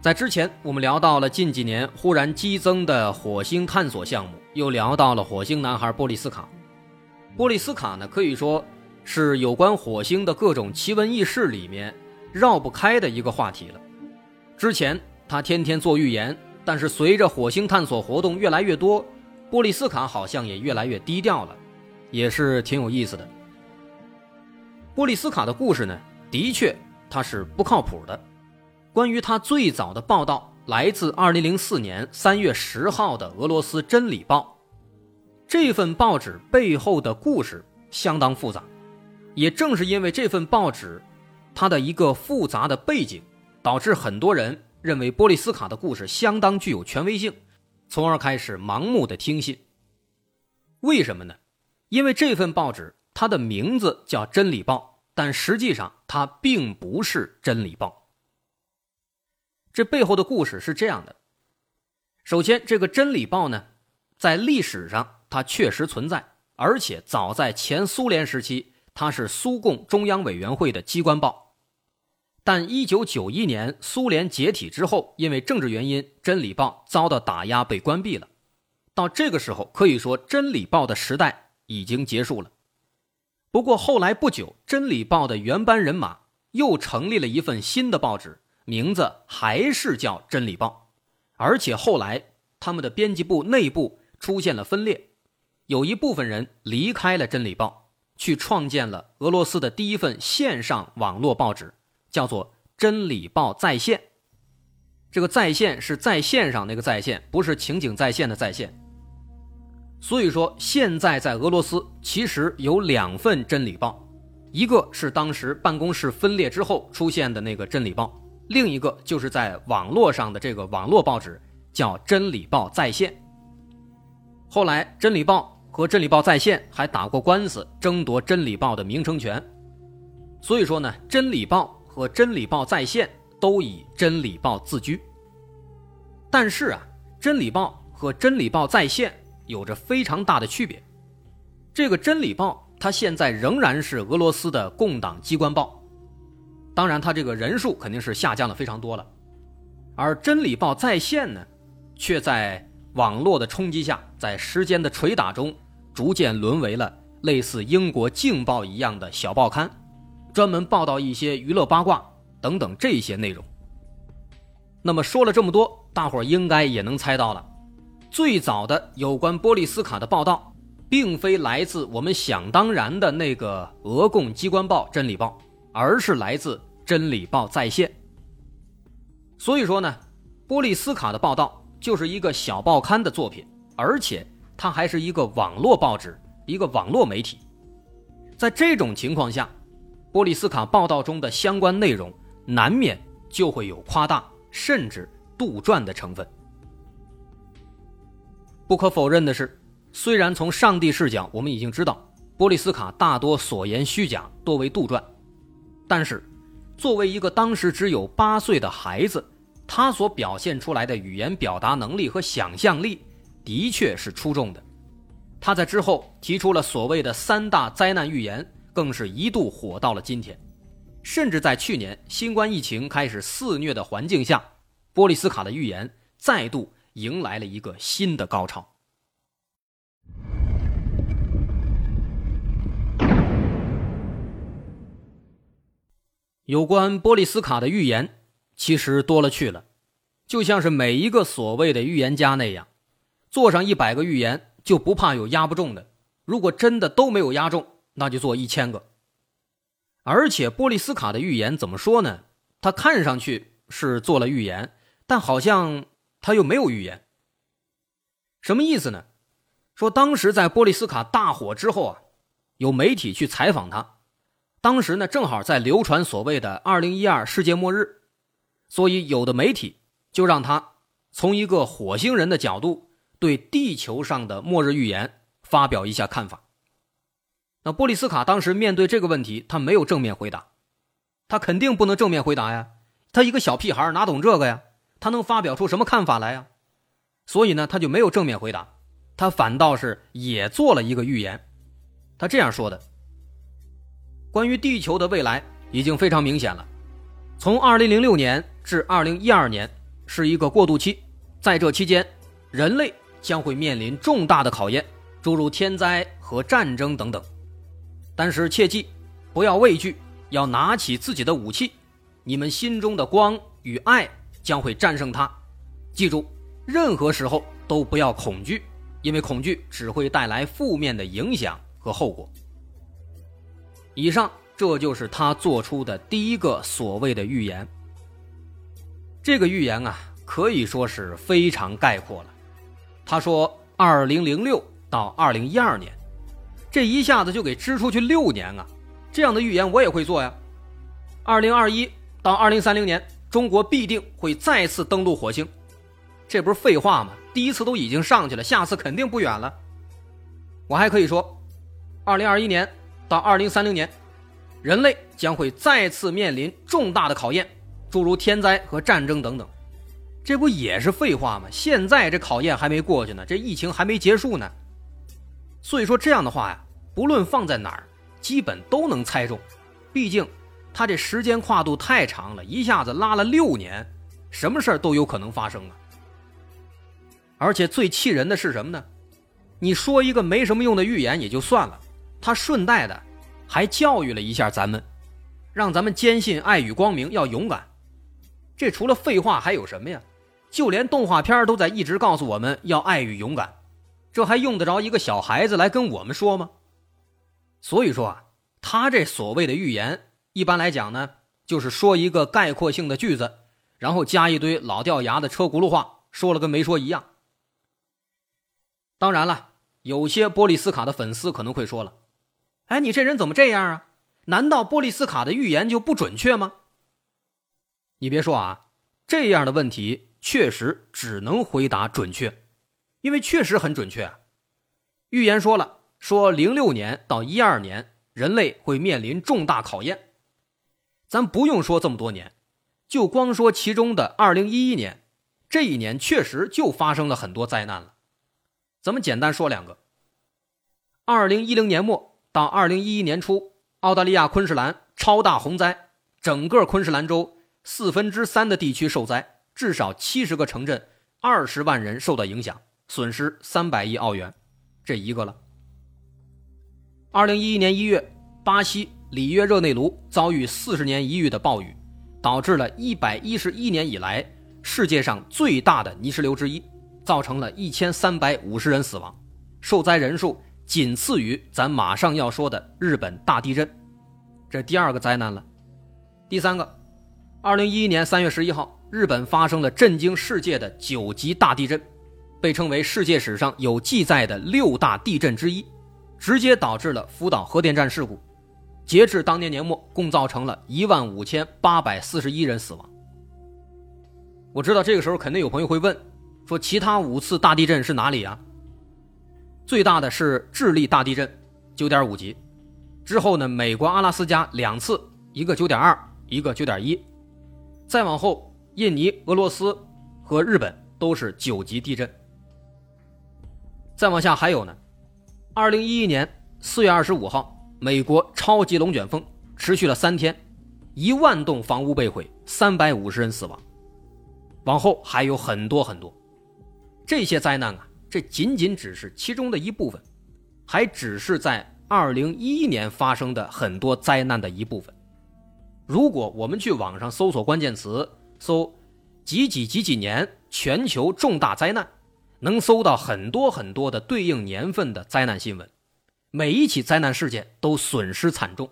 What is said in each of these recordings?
在之前，我们聊到了近几年忽然激增的火星探索项目，又聊到了火星男孩波利斯卡。波利斯卡呢，可以说是有关火星的各种奇闻异事里面绕不开的一个话题了。之前他天天做预言，但是随着火星探索活动越来越多，波利斯卡好像也越来越低调了，也是挺有意思的。波利斯卡的故事呢，的确他是不靠谱的。关于他最早的报道来自2004年3月10号的俄罗斯《真理报》，这份报纸背后的故事相当复杂，也正是因为这份报纸它的一个复杂的背景，导致很多人认为波利斯卡的故事相当具有权威性，从而开始盲目的听信。为什么呢？因为这份报纸它的名字叫《真理报》，但实际上它并不是《真理报》。这背后的故事是这样的：首先，这个《真理报》呢，在历史上它确实存在，而且早在前苏联时期，它是苏共中央委员会的机关报。但1991年苏联解体之后，因为政治原因，《真理报》遭到打压，被关闭了。到这个时候，可以说《真理报》的时代已经结束了。不过后来不久，《真理报》的原班人马又成立了一份新的报纸。名字还是叫《真理报》，而且后来他们的编辑部内部出现了分裂，有一部分人离开了《真理报》，去创建了俄罗斯的第一份线上网络报纸，叫做《真理报在线》。这个在线是在线上那个在线，不是情景在线的在线。所以说，现在在俄罗斯其实有两份《真理报》，一个是当时办公室分裂之后出现的那个《真理报》。另一个就是在网络上的这个网络报纸叫《真理报在线》。后来，《真理报》和《真理报在线》还打过官司，争夺《真理报》的名称权。所以说呢，《真理报》和《真理报在线》都以《真理报》自居。但是啊，《真理报》和《真理报在线》有着非常大的区别。这个《真理报》它现在仍然是俄罗斯的共党机关报。当然，它这个人数肯定是下降了非常多了，而《真理报在线》呢，却在网络的冲击下，在时间的捶打中，逐渐沦为了类似英国《镜报》一样的小报刊，专门报道一些娱乐八卦等等这些内容。那么说了这么多，大伙儿应该也能猜到了，最早的有关波利斯卡的报道，并非来自我们想当然的那个俄共机关报《真理报》，而是来自。真理报在线。所以说呢，波利斯卡的报道就是一个小报刊的作品，而且它还是一个网络报纸，一个网络媒体。在这种情况下，波利斯卡报道中的相关内容难免就会有夸大甚至杜撰的成分。不可否认的是，虽然从上帝视角我们已经知道波利斯卡大多所言虚假，多为杜撰，但是。作为一个当时只有八岁的孩子，他所表现出来的语言表达能力和想象力，的确是出众的。他在之后提出了所谓的三大灾难预言，更是一度火到了今天。甚至在去年新冠疫情开始肆虐的环境下，波利斯卡的预言再度迎来了一个新的高潮。有关波利斯卡的预言，其实多了去了，就像是每一个所谓的预言家那样，做上一百个预言就不怕有压不中的。如果真的都没有压中，那就做一千个。而且波利斯卡的预言怎么说呢？他看上去是做了预言，但好像他又没有预言。什么意思呢？说当时在波利斯卡大火之后啊，有媒体去采访他。当时呢，正好在流传所谓的“二零一二世界末日”，所以有的媒体就让他从一个火星人的角度对地球上的末日预言发表一下看法。那波利斯卡当时面对这个问题，他没有正面回答，他肯定不能正面回答呀，他一个小屁孩哪懂这个呀？他能发表出什么看法来呀？所以呢，他就没有正面回答，他反倒是也做了一个预言。他这样说的：关于地球的未来已经非常明显了，从2006年至2012年是一个过渡期，在这期间，人类将会面临重大的考验，诸如天灾和战争等等。但是切记，不要畏惧，要拿起自己的武器，你们心中的光与爱将会战胜它。记住。任何时候都不要恐惧，因为恐惧只会带来负面的影响和后果。以上这就是他做出的第一个所谓的预言。这个预言啊，可以说是非常概括了。他说，二零零六到二零一二年，这一下子就给支出去六年啊！这样的预言我也会做呀。二零二一到二零三零年，中国必定会再次登陆火星。这不是废话吗？第一次都已经上去了，下次肯定不远了。我还可以说，二零二一年到二零三零年，人类将会再次面临重大的考验，诸如天灾和战争等等。这不也是废话吗？现在这考验还没过去呢，这疫情还没结束呢。所以说这样的话呀，不论放在哪儿，基本都能猜中。毕竟，它这时间跨度太长了，一下子拉了六年，什么事儿都有可能发生啊。而且最气人的是什么呢？你说一个没什么用的预言也就算了，他顺带的还教育了一下咱们，让咱们坚信爱与光明，要勇敢。这除了废话还有什么呀？就连动画片都在一直告诉我们要爱与勇敢，这还用得着一个小孩子来跟我们说吗？所以说啊，他这所谓的预言，一般来讲呢，就是说一个概括性的句子，然后加一堆老掉牙的车轱辘话，说了跟没说一样。当然了，有些波利斯卡的粉丝可能会说了：“哎，你这人怎么这样啊？难道波利斯卡的预言就不准确吗？”你别说啊，这样的问题确实只能回答准确，因为确实很准确。预言说了，说零六年到一二年人类会面临重大考验，咱不用说这么多年，就光说其中的二零一一年，这一年确实就发生了很多灾难了。咱们简单说两个。二零一零年末到二零一一年初，澳大利亚昆士兰超大洪灾，整个昆士兰州四分之三的地区受灾，至少七十个城镇，二十万人受到影响，损失三百亿澳元，这一个了。二零一一年一月，巴西里约热内卢遭遇四十年一遇的暴雨，导致了一百一十一年以来世界上最大的泥石流之一。造成了一千三百五十人死亡，受灾人数仅次于咱马上要说的日本大地震，这第二个灾难了。第三个，二零一一年三月十一号，日本发生了震惊世界的九级大地震，被称为世界史上有记载的六大地震之一，直接导致了福岛核电站事故。截至当年年末，共造成了一万五千八百四十一人死亡。我知道这个时候肯定有朋友会问。说其他五次大地震是哪里啊？最大的是智利大地震，九点五级。之后呢，美国阿拉斯加两次，一个九点二，一个九点一。再往后，印尼、俄罗斯和日本都是九级地震。再往下还有呢，二零一一年四月二十五号，美国超级龙卷风持续了三天，一万栋房屋被毁，三百五十人死亡。往后还有很多很多。这些灾难啊，这仅仅只是其中的一部分，还只是在二零一一年发生的很多灾难的一部分。如果我们去网上搜索关键词，搜“几几几几年全球重大灾难”，能搜到很多很多的对应年份的灾难新闻。每一起灾难事件都损失惨重，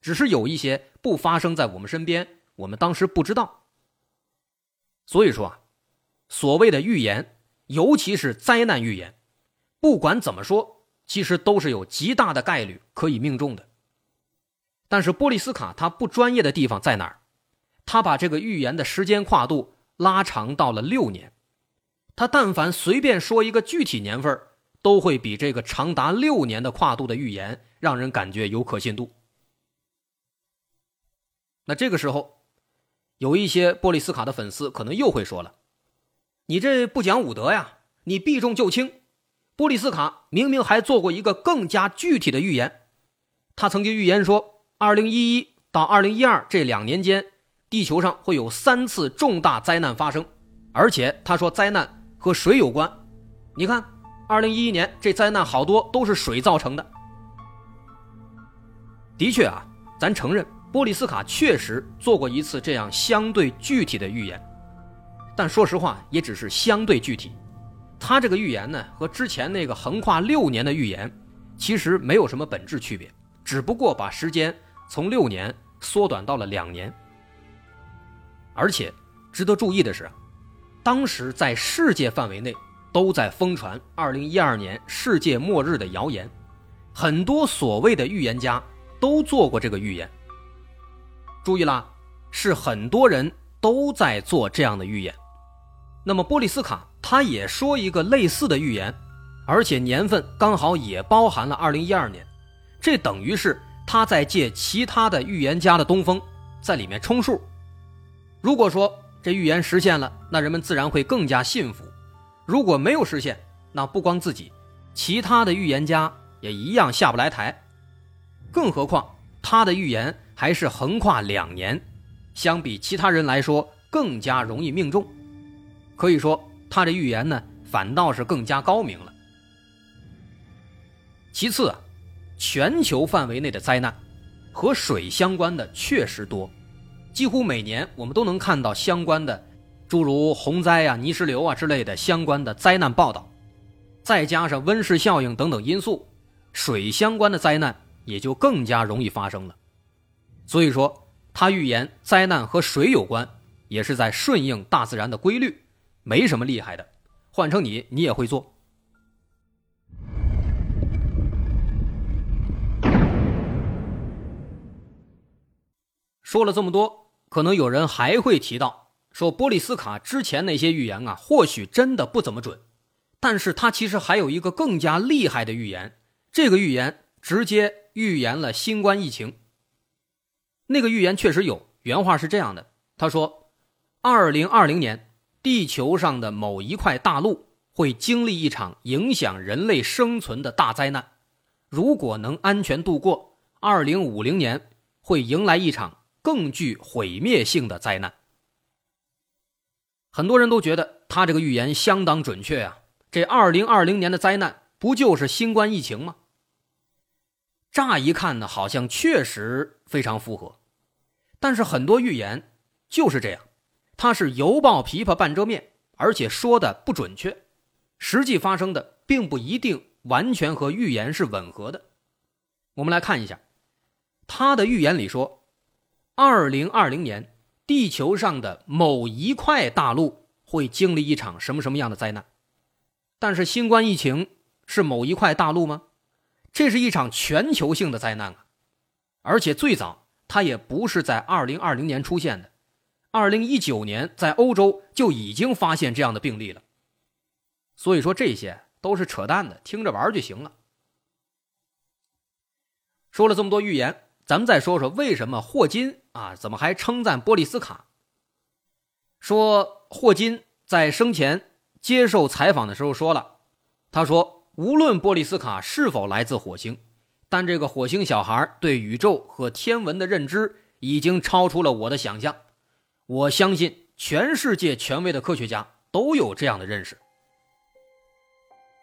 只是有一些不发生在我们身边，我们当时不知道。所以说啊，所谓的预言。尤其是灾难预言，不管怎么说，其实都是有极大的概率可以命中的。但是波利斯卡他不专业的地方在哪儿？他把这个预言的时间跨度拉长到了六年，他但凡随便说一个具体年份，都会比这个长达六年的跨度的预言让人感觉有可信度。那这个时候，有一些波利斯卡的粉丝可能又会说了：“你这不讲武德呀！你避重就轻。波利斯卡明明还做过一个更加具体的预言，他曾经预言说，二零一一到二零一二这两年间，地球上会有三次重大灾难发生，而且他说灾难和水有关。你看，二零一一年这灾难好多都是水造成的。的确啊，咱承认。”波利斯卡确实做过一次这样相对具体的预言，但说实话，也只是相对具体。他这个预言呢，和之前那个横跨六年的预言其实没有什么本质区别，只不过把时间从六年缩短到了两年。而且值得注意的是，当时在世界范围内都在疯传2012年世界末日的谣言，很多所谓的预言家都做过这个预言。注意啦，是很多人都在做这样的预言。那么波利斯卡他也说一个类似的预言，而且年份刚好也包含了二零一二年，这等于是他在借其他的预言家的东风，在里面充数。如果说这预言实现了，那人们自然会更加信服；如果没有实现，那不光自己，其他的预言家也一样下不来台。更何况他的预言。还是横跨两年，相比其他人来说更加容易命中。可以说，他这预言呢，反倒是更加高明了。其次啊，全球范围内的灾难和水相关的确实多，几乎每年我们都能看到相关的，诸如洪灾啊、泥石流啊之类的相关的灾难报道。再加上温室效应等等因素，水相关的灾难也就更加容易发生了。所以说，他预言灾难和水有关，也是在顺应大自然的规律，没什么厉害的。换成你，你也会做。说了这么多，可能有人还会提到，说波利斯卡之前那些预言啊，或许真的不怎么准，但是他其实还有一个更加厉害的预言，这个预言直接预言了新冠疫情。那个预言确实有，原话是这样的：他说，二零二零年，地球上的某一块大陆会经历一场影响人类生存的大灾难，如果能安全度过，二零五零年会迎来一场更具毁灭性的灾难。很多人都觉得他这个预言相当准确呀，这二零二零年的灾难不就是新冠疫情吗？乍一看呢，好像确实非常符合。但是很多预言就是这样，它是犹抱琵琶半遮面，而且说的不准确，实际发生的并不一定完全和预言是吻合的。我们来看一下，他的预言里说，二零二零年地球上的某一块大陆会经历一场什么什么样的灾难，但是新冠疫情是某一块大陆吗？这是一场全球性的灾难啊，而且最早。它也不是在二零二零年出现的，二零一九年在欧洲就已经发现这样的病例了。所以说这些都是扯淡的，听着玩就行了。说了这么多预言，咱们再说说为什么霍金啊，怎么还称赞波利斯卡？说霍金在生前接受采访的时候说了，他说无论波利斯卡是否来自火星。但这个火星小孩对宇宙和天文的认知已经超出了我的想象，我相信全世界权威的科学家都有这样的认识。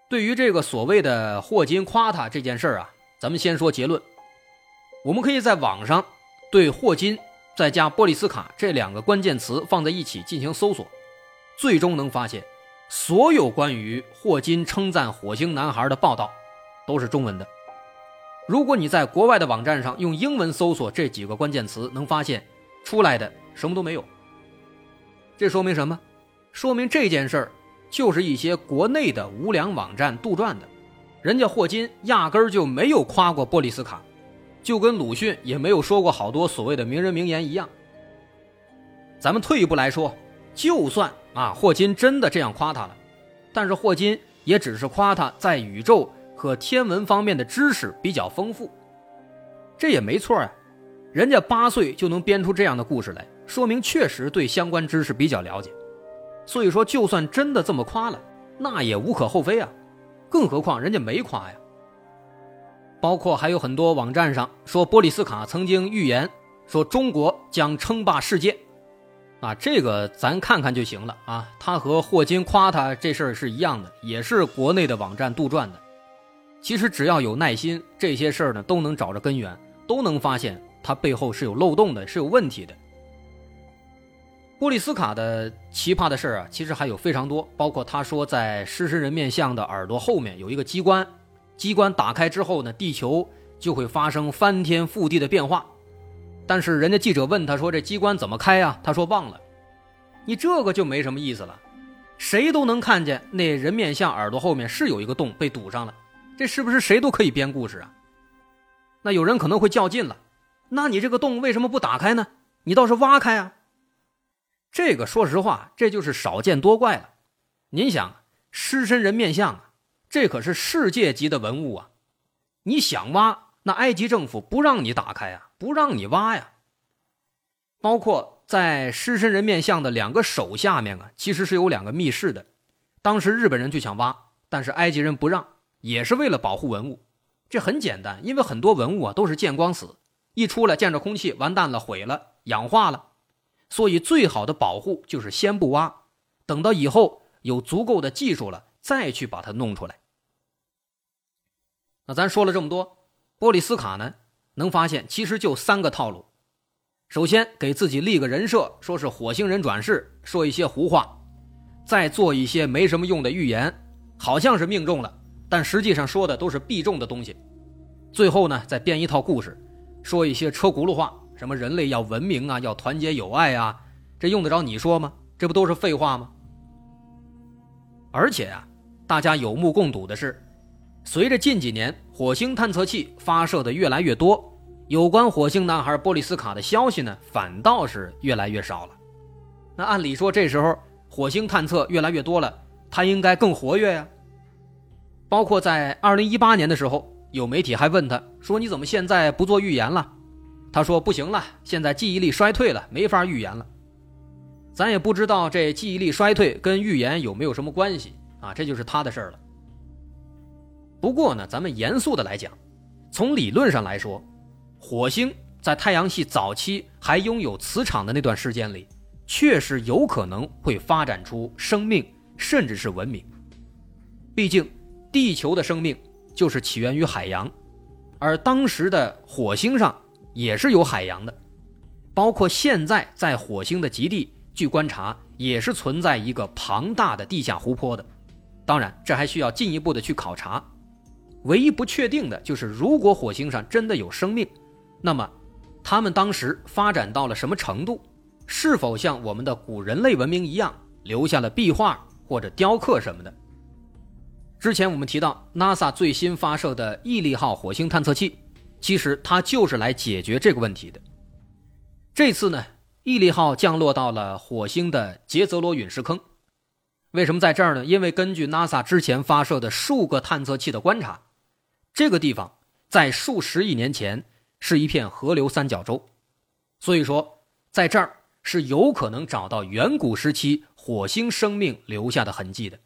对于这个所谓的霍金夸他这件事儿啊，咱们先说结论。我们可以在网上对霍金再加波利斯卡这两个关键词放在一起进行搜索，最终能发现，所有关于霍金称赞火星男孩的报道都是中文的。如果你在国外的网站上用英文搜索这几个关键词，能发现出来的什么都没有。这说明什么？说明这件事儿就是一些国内的无良网站杜撰的。人家霍金压根儿就没有夸过波利斯卡，就跟鲁迅也没有说过好多所谓的名人名言一样。咱们退一步来说，就算啊霍金真的这样夸他了，但是霍金也只是夸他在宇宙和天文方面的知识比较丰富，这也没错啊。人家八岁就能编出这样的故事来，说明确实对相关知识比较了解。所以说，就算真的这么夸了，那也无可厚非啊。更何况人家没夸呀。包括还有很多网站上说，波利斯卡曾经预言说中国将称霸世界，啊，这个咱看看就行了啊。他和霍金夸他这事儿是一样的，也是国内的网站杜撰的。其实只要有耐心，这些事儿呢都能找着根源，都能发现它背后是有漏洞的，是有问题的。波利斯卡的奇葩的事儿啊，其实还有非常多，包括他说在狮身人面像的耳朵后面有一个机关。机关打开之后呢，地球就会发生翻天覆地的变化。但是人家记者问他说：“这机关怎么开呀？”他说：“忘了。”你这个就没什么意思了。谁都能看见那人面像耳朵后面是有一个洞被堵上了，这是不是谁都可以编故事啊？那有人可能会较劲了，那你这个洞为什么不打开呢？你倒是挖开啊！这个说实话，这就是少见多怪了。您想，狮身人面像啊。这可是世界级的文物啊！你想挖，那埃及政府不让你打开啊，不让你挖呀。包括在狮身人面像的两个手下面啊，其实是有两个密室的。当时日本人就想挖，但是埃及人不让，也是为了保护文物。这很简单，因为很多文物啊都是见光死，一出来见着空气，完蛋了，毁了，氧化了。所以最好的保护就是先不挖，等到以后有足够的技术了。再去把它弄出来。那咱说了这么多，波利斯卡呢，能发现其实就三个套路。首先给自己立个人设，说是火星人转世，说一些胡话，再做一些没什么用的预言，好像是命中了，但实际上说的都是必中的东西。最后呢，再编一套故事，说一些车轱辘话，什么人类要文明啊，要团结友爱啊，这用得着你说吗？这不都是废话吗？而且啊，大家有目共睹的是，随着近几年火星探测器发射的越来越多，有关火星男孩波利斯卡的消息呢，反倒是越来越少了。那按理说，这时候火星探测越来越多了，他应该更活跃呀。包括在二零一八年的时候，有媒体还问他说：“你怎么现在不做预言了？”他说：“不行了，现在记忆力衰退了，没法预言了。”咱也不知道这记忆力衰退跟预言有没有什么关系啊？这就是他的事儿了。不过呢，咱们严肃的来讲，从理论上来说，火星在太阳系早期还拥有磁场的那段时间里，确实有可能会发展出生命，甚至是文明。毕竟，地球的生命就是起源于海洋，而当时的火星上也是有海洋的，包括现在在火星的极地。据观察，也是存在一个庞大的地下湖泊的。当然，这还需要进一步的去考察。唯一不确定的就是，如果火星上真的有生命，那么他们当时发展到了什么程度？是否像我们的古人类文明一样，留下了壁画或者雕刻什么的？之前我们提到，NASA 最新发射的毅力号火星探测器，其实它就是来解决这个问题的。这次呢？毅力号降落到了火星的杰泽罗陨石坑，为什么在这儿呢？因为根据 NASA 之前发射的数个探测器的观察，这个地方在数十亿年前是一片河流三角洲，所以说在这儿是有可能找到远古时期火星生命留下的痕迹的。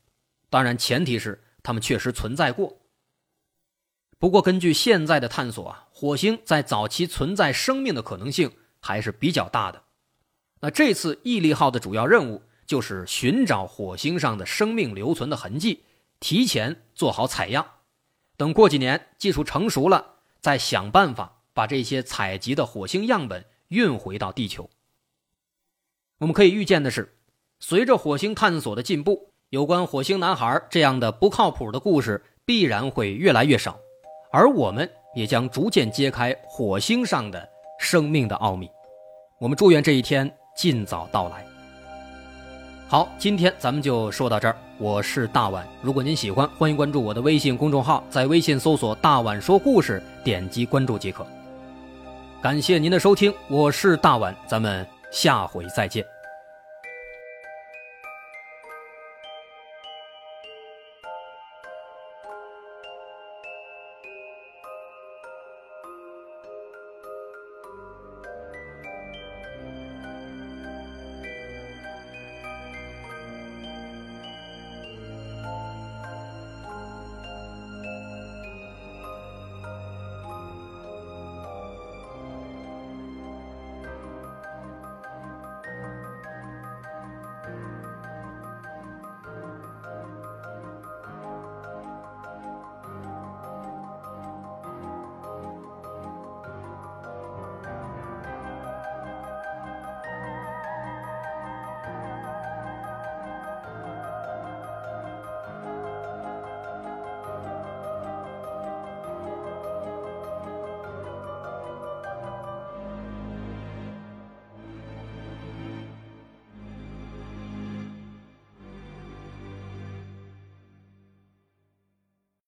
当然，前提是它们确实存在过。不过，根据现在的探索啊，火星在早期存在生命的可能性还是比较大的。那这次毅力号的主要任务就是寻找火星上的生命留存的痕迹，提前做好采样，等过几年技术成熟了，再想办法把这些采集的火星样本运回到地球。我们可以预见的是，随着火星探索的进步，有关火星男孩这样的不靠谱的故事必然会越来越少，而我们也将逐渐揭开火星上的生命的奥秘。我们祝愿这一天。尽早到来。好，今天咱们就说到这儿。我是大碗，如果您喜欢，欢迎关注我的微信公众号，在微信搜索“大碗说故事”，点击关注即可。感谢您的收听，我是大碗，咱们下回再见。